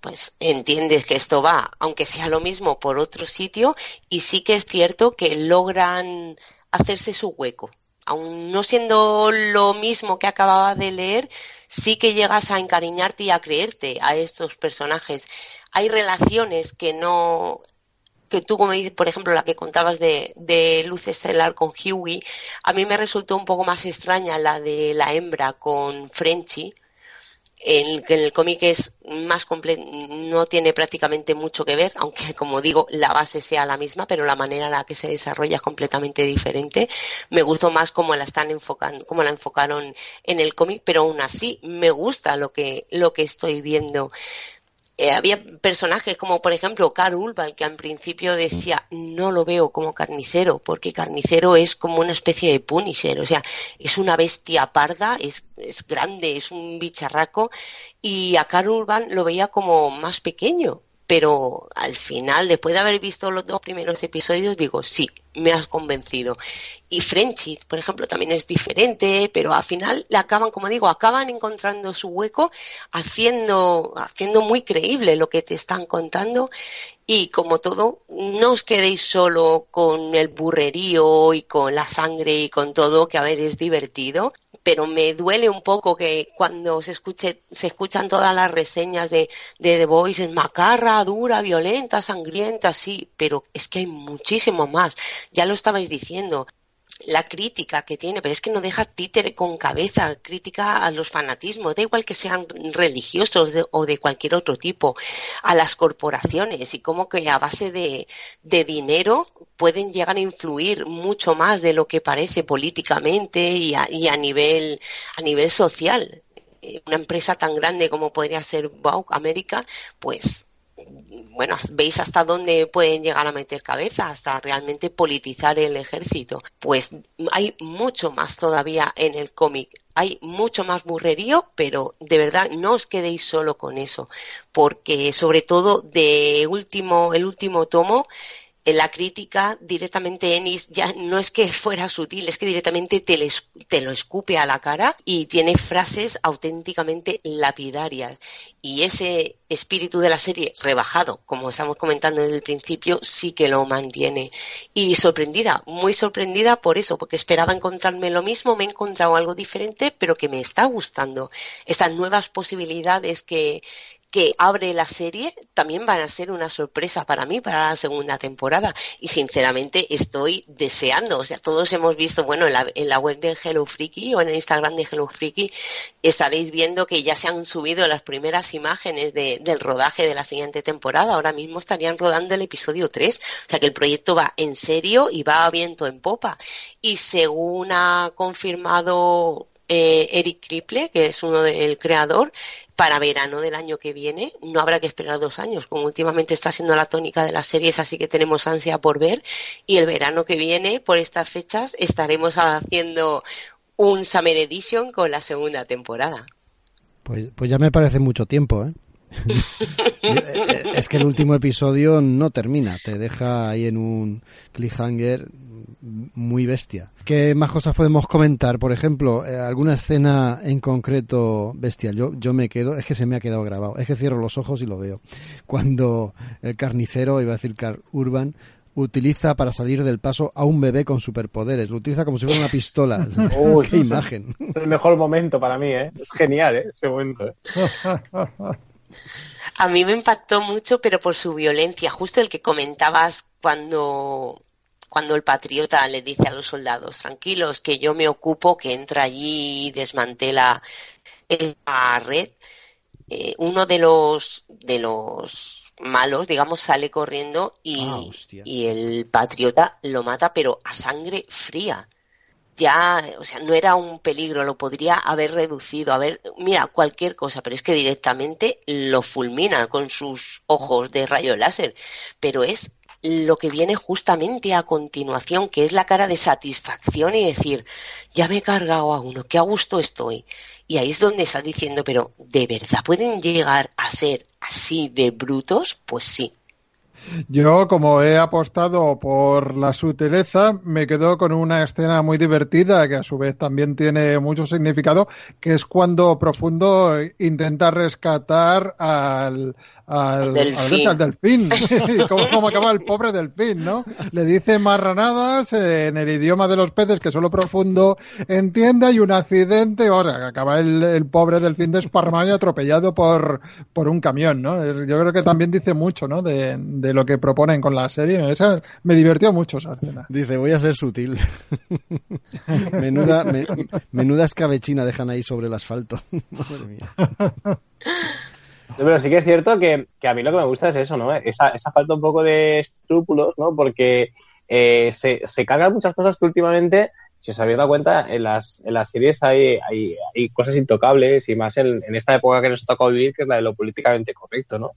pues entiendes que esto va, aunque sea lo mismo, por otro sitio, y sí que es cierto que logran hacerse su hueco. Aun no siendo lo mismo que acababa de leer, sí que llegas a encariñarte y a creerte a estos personajes. Hay relaciones que no que tú, como dices, por ejemplo, la que contabas de, de Luz Estelar con Huey, a mí me resultó un poco más extraña la de la hembra con Frenchy, en en el cómic es más completo, no tiene prácticamente mucho que ver, aunque como digo, la base sea la misma, pero la manera en la que se desarrolla es completamente diferente. Me gustó más cómo la están enfocando, cómo la enfocaron en el cómic, pero aún así me gusta lo que, lo que estoy viendo. Eh, había personajes como por ejemplo Carl Ulval que al principio decía no lo veo como carnicero porque carnicero es como una especie de punisher o sea es una bestia parda es, es grande es un bicharraco y a Carl Urban lo veía como más pequeño pero al final, después de haber visto los dos primeros episodios, digo, sí, me has convencido. Y Frenchy, por ejemplo, también es diferente, pero al final le acaban, como digo, acaban encontrando su hueco, haciendo, haciendo muy creíble lo que te están contando. Y como todo, no os quedéis solo con el burrerío y con la sangre y con todo, que a ver, es divertido, pero me duele un poco que cuando se escuche, se escuchan todas las reseñas de, de The Voice, es macarra, dura, violenta, sangrienta, sí, pero es que hay muchísimo más. Ya lo estabais diciendo la crítica que tiene, pero es que no deja títere con cabeza, crítica a los fanatismos, da igual que sean religiosos o de cualquier otro tipo, a las corporaciones y cómo que a base de, de, dinero pueden llegar a influir mucho más de lo que parece políticamente y a, y a nivel, a nivel social. Eh, una empresa tan grande como podría ser Vogue América, pues bueno, veis hasta dónde pueden llegar a meter cabeza, hasta realmente politizar el ejército. Pues hay mucho más todavía en el cómic. Hay mucho más burrerío, pero de verdad no os quedéis solo con eso, porque sobre todo de último, el último tomo, la crítica directamente Ennis ya no es que fuera sutil, es que directamente te, te, lo escupe a la cara y tiene frases auténticamente lapidarias. Y ese espíritu de la serie rebajado, como estamos comentando desde el principio, sí que lo mantiene. Y sorprendida, muy sorprendida por eso, porque esperaba encontrarme lo mismo, me he encontrado algo diferente, pero que me está gustando. Estas nuevas posibilidades que, que abre la serie también van a ser una sorpresa para mí para la segunda temporada. Y sinceramente estoy deseando, o sea, todos hemos visto, bueno, en la, en la web de Hello Freaky o en el Instagram de Hello Freaky estaréis viendo que ya se han subido las primeras imágenes de, del rodaje de la siguiente temporada, ahora mismo estarían rodando el episodio 3, o sea que el proyecto va en serio y va a viento en popa. Y según ha confirmado eh, Eric Kriple, que es uno del creador, para verano del año que viene. No habrá que esperar dos años, como últimamente está siendo la tónica de las series, así que tenemos ansia por ver. Y el verano que viene, por estas fechas, estaremos haciendo un Summer Edition con la segunda temporada. Pues, pues ya me parece mucho tiempo, ¿eh? es que el último episodio no termina, te deja ahí en un cliffhanger muy bestia. ¿Qué más cosas podemos comentar? Por ejemplo, eh, alguna escena en concreto bestial. Yo, yo me quedo, es que se me ha quedado grabado. Es que cierro los ojos y lo veo. Cuando el carnicero, iba a decir Car Urban, utiliza para salir del paso a un bebé con superpoderes. Lo utiliza como si fuera una pistola. ¡Qué imagen! Es el mejor momento para mí, ¿eh? Es genial, ¿eh? Ese momento. ¿eh? A mí me impactó mucho, pero por su violencia. Justo el que comentabas cuando cuando el patriota le dice a los soldados, tranquilos, que yo me ocupo, que entra allí y desmantela la red, eh, uno de los, de los malos, digamos, sale corriendo y, ah, y el patriota lo mata, pero a sangre fría. Ya, o sea, no era un peligro, lo podría haber reducido, a ver, mira, cualquier cosa, pero es que directamente lo fulmina con sus ojos de rayo láser, pero es lo que viene justamente a continuación, que es la cara de satisfacción y decir, ya me he cargado a uno, qué a gusto estoy. Y ahí es donde está diciendo, pero ¿de verdad pueden llegar a ser así de brutos? Pues sí. Yo, como he apostado por la sutileza, me quedo con una escena muy divertida que a su vez también tiene mucho significado, que es cuando Profundo intenta rescatar al, al delfín. Al, delfín. ¿Cómo, acaba el pobre delfín, no? Le dice marranadas en el idioma de los peces que solo Profundo entiende y un accidente, o sea, acaba el, el pobre delfín desparramado y atropellado por, por un camión, ¿no? Yo creo que también dice mucho, ¿no? De, de lo que proponen con la serie. Esa me divirtió mucho esa escena. Dice, voy a ser sutil. menuda, menuda escabechina dejan ahí sobre el asfalto. Madre mía. Pero sí que es cierto que, a mí lo que me gusta es eso, ¿no? Esa, esa falta un poco de escrúpulos, ¿no? Porque eh, se, se cargan muchas cosas que últimamente, si os habéis dado cuenta, en las, en las series hay, hay, hay cosas intocables y más en, esta época que nos ha tocado vivir, que es la de lo políticamente correcto, ¿no?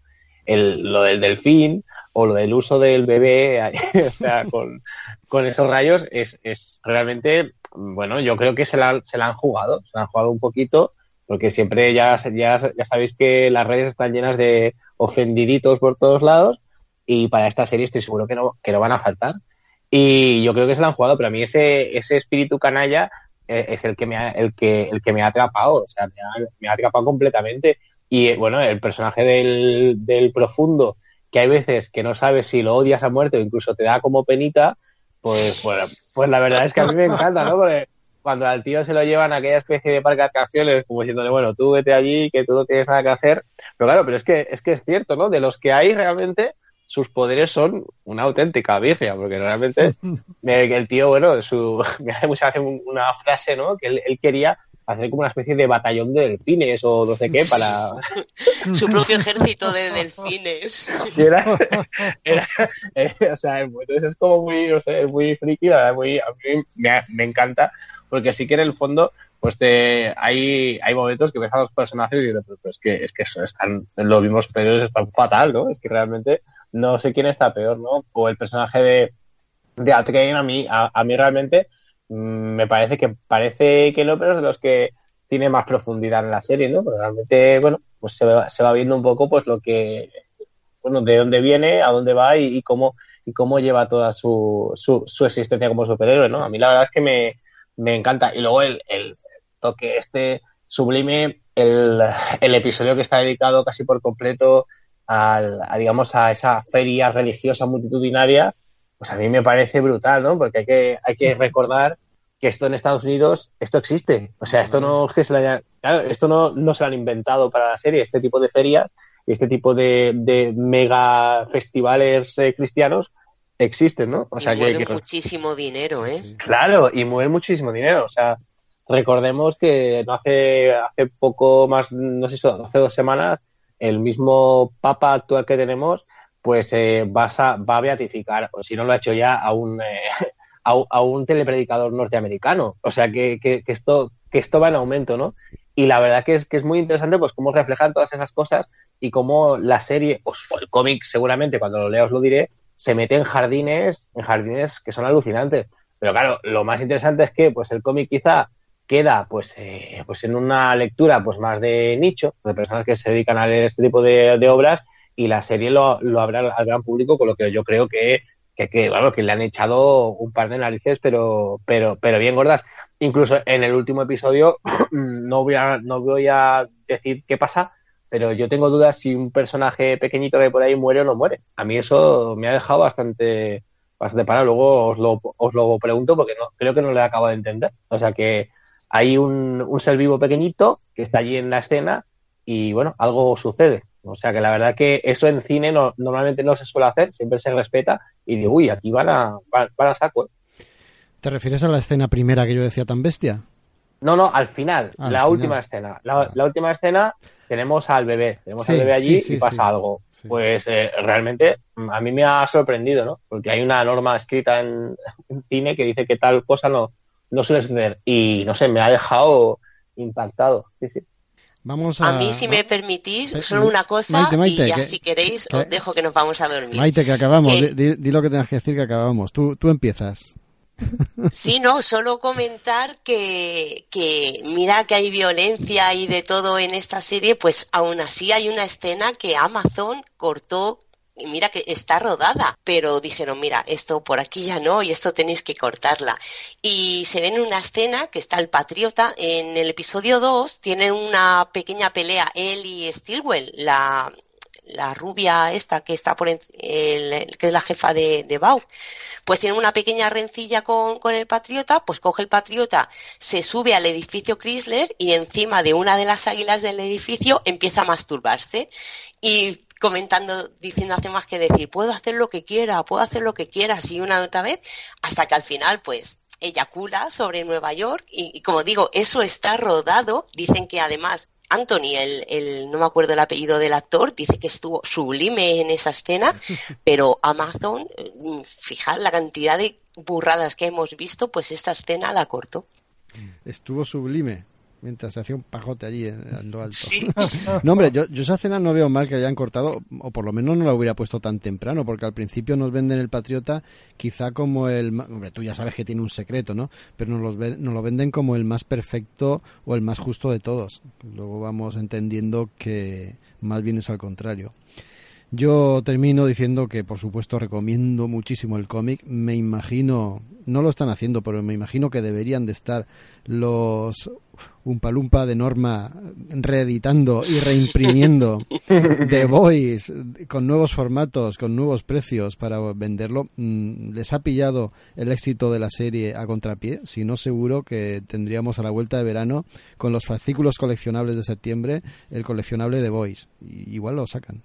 El, lo del delfín o lo del uso del bebé, o sea, con, con esos rayos, es, es realmente, bueno, yo creo que se la, se la han jugado, se la han jugado un poquito porque siempre ya, ya, ya sabéis que las redes están llenas de ofendiditos por todos lados y para esta serie estoy seguro que no, que no van a faltar. Y yo creo que se la han jugado, pero a mí ese, ese espíritu canalla eh, es el que me ha, el que, el que me ha atrapado, o sea, me ha, atrapado completamente. Y bueno, el personaje del, del profundo, que hay veces que no sabes si lo odias a muerte o incluso te da como penita, pues, pues, la verdad es que a mí me encanta, ¿no? Cuando al tío se lo llevan a aquella especie de parque de atracciones, como diciéndole, bueno, tú vete allí, que tú no tienes nada que hacer. Pero claro, pero es que es, que es cierto, ¿no? De los que hay realmente, sus poderes son una auténtica vigia, porque realmente el tío, bueno, su, me hace mucha una frase, ¿no? Que él quería hacer como una especie de batallón de delfines o no sé qué para... Su propio ejército de delfines. Era, eh, o sea, entonces es como muy, no sé, es muy friki, muy, a mí me, encanta, porque sí que en el fondo pues hay, hay momentos que ves a los personajes y dices, pero, es que, es que están, los mismos peores están fatal, ¿no? Es que realmente no sé quién está peor, ¿no? O el personaje de, de Atrein a mí, a mí realmente Mm, me parece que parece que no, pero es de los que tiene más profundidad en la serie, ¿no? Pero realmente, bueno, pues se va, se va viendo un poco pues lo que, bueno, de dónde viene, a dónde va y, cómo y cómo lleva toda su, su, su, existencia como superhéroe, ¿no? A mí la verdad es que me, me encanta. Y luego el, el toque este sublime, el, el, episodio que está dedicado casi por completo al, a, digamos, a esa feria religiosa multitudinaria, pues a mí me parece brutal, ¿no? Porque hay que, hay que recordar que esto en Estados Unidos, esto existe. O sea, esto no es que se lo claro, esto no, no se lo han inventado para la serie, este tipo de ferias, este tipo de, de mega festivales eh, cristianos existen, ¿no? O sea, y que, muchísimo dinero, ¿eh? Claro, y mueven muchísimo dinero. O sea, recordemos que no hace, hace poco más, no sé si hace dos semanas, el mismo Papa actual que tenemos pues eh, vas a, va a beatificar, o si no lo ha hecho ya, a un, eh, a, un telepredicador norteamericano. O sea que, que, esto, que esto va en aumento, ¿no? Y la verdad que es, que es muy interesante pues cómo reflejan todas esas cosas y cómo la serie, o el cómic seguramente, cuando lo lea os lo diré, se mete en jardines, en jardines que son alucinantes. Pero claro, lo más interesante es que pues el cómic quizá queda pues, eh, pues en una lectura pues más de nicho, de personas que se dedican a leer este tipo de, obras y la serie lo, lo habrá al gran público, con lo que yo creo que, que, que, que le han echado un par de narices, pero, pero, pero bien gordas. Incluso en el último episodio, no voy a, no voy a decir qué pasa, pero yo tengo dudas si un personaje pequeñito que por ahí muere o no muere. A mí eso me ha dejado bastante, bastante parado. Luego os lo, os lo pregunto porque no, creo que no le acabo de entender. O sea que hay un, un ser vivo pequeñito que está allí en la escena y bueno, algo sucede. O sea que la verdad que eso en cine no, normalmente no se suele hacer, siempre se respeta y digo, uy, aquí van a, van, a saco. ¿eh? ¿Te refieres a la escena primera que yo decía tan bestia? No, no, al final, la última escena. La, última escena tenemos al bebé, tenemos al bebé allí y pasa algo. Pues eh, realmente a mí me ha sorprendido, ¿no? Porque hay una norma escrita en, en, cine que dice que tal cosa no, no suele suceder. Y no sé, me ha dejado impactado. Sí, sí. Vamos a... a mí, si me permitís, solo una cosa y ya si queréis os dejo que nos vamos a dormir. Maite, que acabamos. Di, lo que tengas que decir que acabamos. Tú, tú empiezas. Sí, no, solo comentar que, que mira que hay violencia y de todo en esta serie, pues aún así hay una escena que Amazon cortó y mira que está rodada, pero dijeron, mira, esto por aquí ya no y esto tenéis que cortarla. Y se ve en una escena que está el patriota, en el episodio 2 tienen una pequeña pelea él y Stilwell, la, la rubia esta que está por el, que es la jefa de, de Bau, pues tiene una pequeña rencilla con, con, el patriota, pues coge el patriota, se sube al edificio Chrysler y encima de una de las águilas del edificio empieza a masturbarse. Y comentando, diciendo hace más que decir, puedo hacer lo que quiera, puedo hacer lo que quiera, así una otra vez, hasta que al final, pues, eyacula sobre Nueva York. Y, como digo, eso está rodado, dicen que además Anthony, el, el, no me acuerdo el apellido del actor, dice que estuvo sublime en esa escena, pero Amazon, mm, fijad la cantidad de burradas que hemos visto, pues esta escena la cortó. Estuvo sublime mientras se hacía un pajote allí en, lo alto. no, hombre, yo, esa escena no veo mal que hayan cortado, o por lo menos no la hubiera puesto tan temprano, porque al principio nos venden el Patriota quizá como el... Hombre, tú ya sabes que tiene un secreto, ¿no? Pero nos, nos lo venden como el más perfecto o el más justo de todos. Luego vamos entendiendo que más bien es al contrario. Yo termino diciendo que, por supuesto, recomiendo muchísimo el cómic. Me imagino no lo están haciendo, pero me imagino que deberían de estar los un palumpa de Norma reeditando y reimprimiendo The Voice con nuevos formatos, con nuevos precios para venderlo. Mm, les ha pillado el éxito de la serie a contrapié, si no seguro que tendríamos a la vuelta de verano con los fascículos coleccionables de septiembre el coleccionable The Voice. igual lo sacan.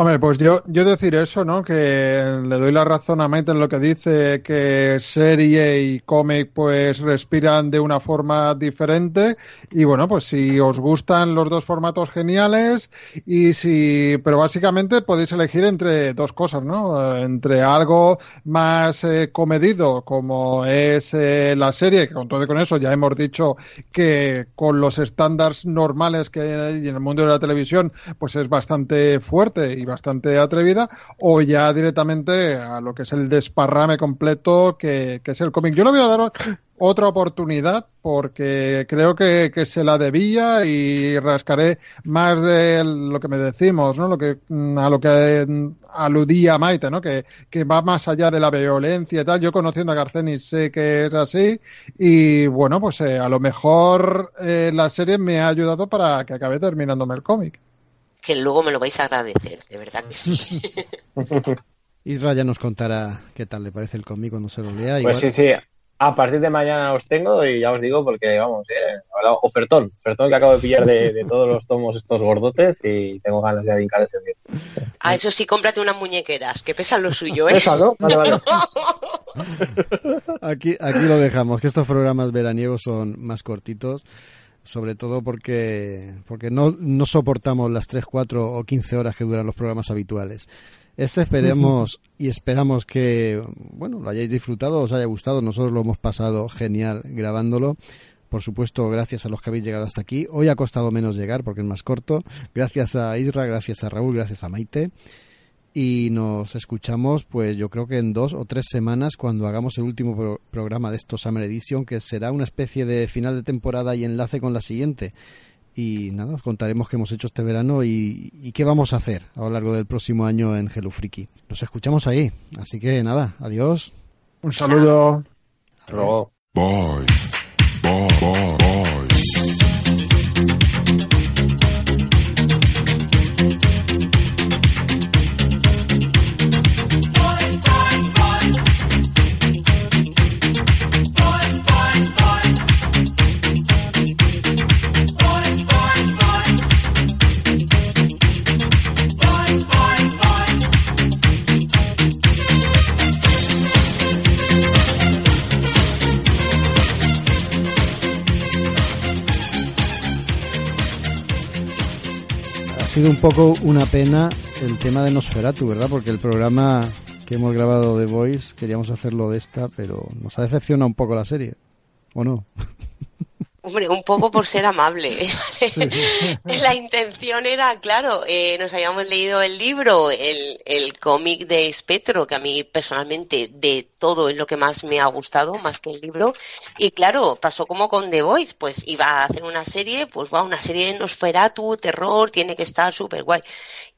Hombre, pues yo, yo decir eso, ¿no? Que le doy la razón a Maite en lo que dice que serie y cómic pues respiran de una forma diferente y bueno, pues si os gustan los dos formatos geniales y si, pero básicamente podéis elegir entre dos cosas, ¿no? Entre algo más eh, comedido como es eh, la serie, que con todo y con eso ya hemos dicho que con los estándares normales que hay en el mundo de la televisión pues es bastante fuerte y bastante atrevida, o ya directamente a lo que es el desparrame completo que, es el cómic. Yo le voy a dar otra oportunidad porque creo que, se la debía y rascaré más de lo que me decimos, ¿no? Lo que, a lo que aludía Maite, ¿no? Que, que va más allá de la violencia y tal. Yo conociendo a Garcenis sé que es así y bueno, pues eh, a lo mejor eh, la serie me ha ayudado para que acabe terminándome el cómic que luego me lo vais a agradecer, de verdad que sí. Isra ya nos contará qué tal le parece el cómic cuando se lo lea. Pues sí, sí. A partir de mañana os tengo y ya os digo porque, vamos, eh, ofertón, ofertón que acabo de pillar de, todos los tomos estos gordotes y tengo ganas ya de hincar ese Ah, eso sí, cómprate unas muñequeras, que pesan lo suyo, ¿eh? aquí, aquí lo dejamos, que estos programas veraniegos son más cortitos sobre todo porque, porque no, no soportamos las 3, 4 o 15 horas que duran los programas habituales. Este esperemos y esperamos que, bueno, lo hayáis disfrutado, os haya gustado. Nosotros lo hemos pasado genial grabándolo. Por supuesto, gracias a los que habéis llegado hasta aquí. Hoy ha costado menos llegar porque es más corto. Gracias a Isra, gracias a Raúl, gracias a Maite y nos escuchamos pues yo creo que en dos o tres semanas cuando hagamos el último programa de estos Summer Edition que será una especie de final de temporada y enlace con la siguiente y nada, os contaremos qué hemos hecho este verano y, qué vamos a hacer a lo largo del próximo año en Hello Freaky. Nos escuchamos ahí, así que nada, adiós. Un saludo. Bye. Sido un poco una pena el tema de Nosferatu, ¿verdad? Porque el programa que hemos grabado de Voice queríamos hacerlo de esta, pero nos ha decepcionado un poco la serie, ¿o no? Hombre, un poco por ser amable. la intención era, claro, eh, nos habíamos leído el libro, el, el cómic de Spectro, que a mí personalmente de todo es lo que más me ha gustado, más que el libro. Y claro, pasó como con The Voice, pues iba a hacer una serie, pues va, una serie de Nosferatu, terror, tiene que estar súper guay.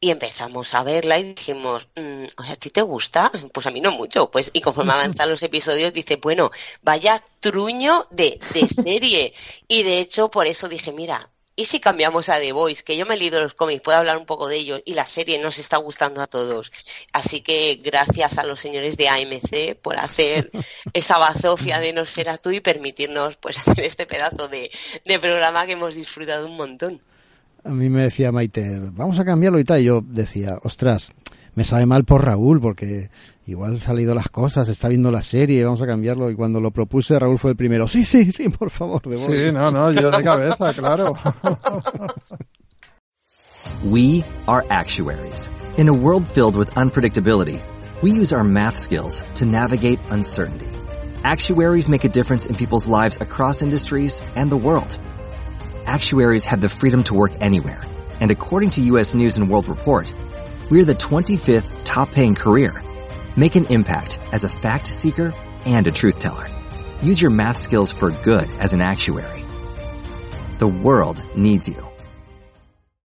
Y empezamos a verla y dijimos, mm, ¿a ti te gusta? Pues a mí no mucho. Pues, y conforme avanzan los episodios, dice, bueno, vaya truño de, de serie. Y de hecho, por eso dije, mira, ¿y si cambiamos a The Voice? Que yo me he leído los cómics, puedo hablar un poco de ellos y la serie nos está gustando a todos. Así que gracias a los señores de AMC por hacer esa bazofia de Nosferatu y permitirnos pues hacer este pedazo de, de programa que hemos disfrutado un montón. A mí me decía Maite, vamos a cambiarlo y tal. Y yo decía, ostras, me sabe mal por Raúl porque igual han salido las cosas, está viendo la serie, vamos a cambiarlo. Y cuando lo propuse, Raúl fue el primero. Sí, sí, sí, por favor. Sí, no, no, yo de cabeza, claro. We are actuaries. In a world filled with unpredictability, we use our math skills to navigate uncertainty. Actuaries make a difference in people's lives across industries and the world. Actuaries have the freedom to work anywhere. And according to US News and World Report, we're the 25th top paying career. Make an impact as a fact seeker and a truth teller. Use your math skills for good as an actuary. The world needs you.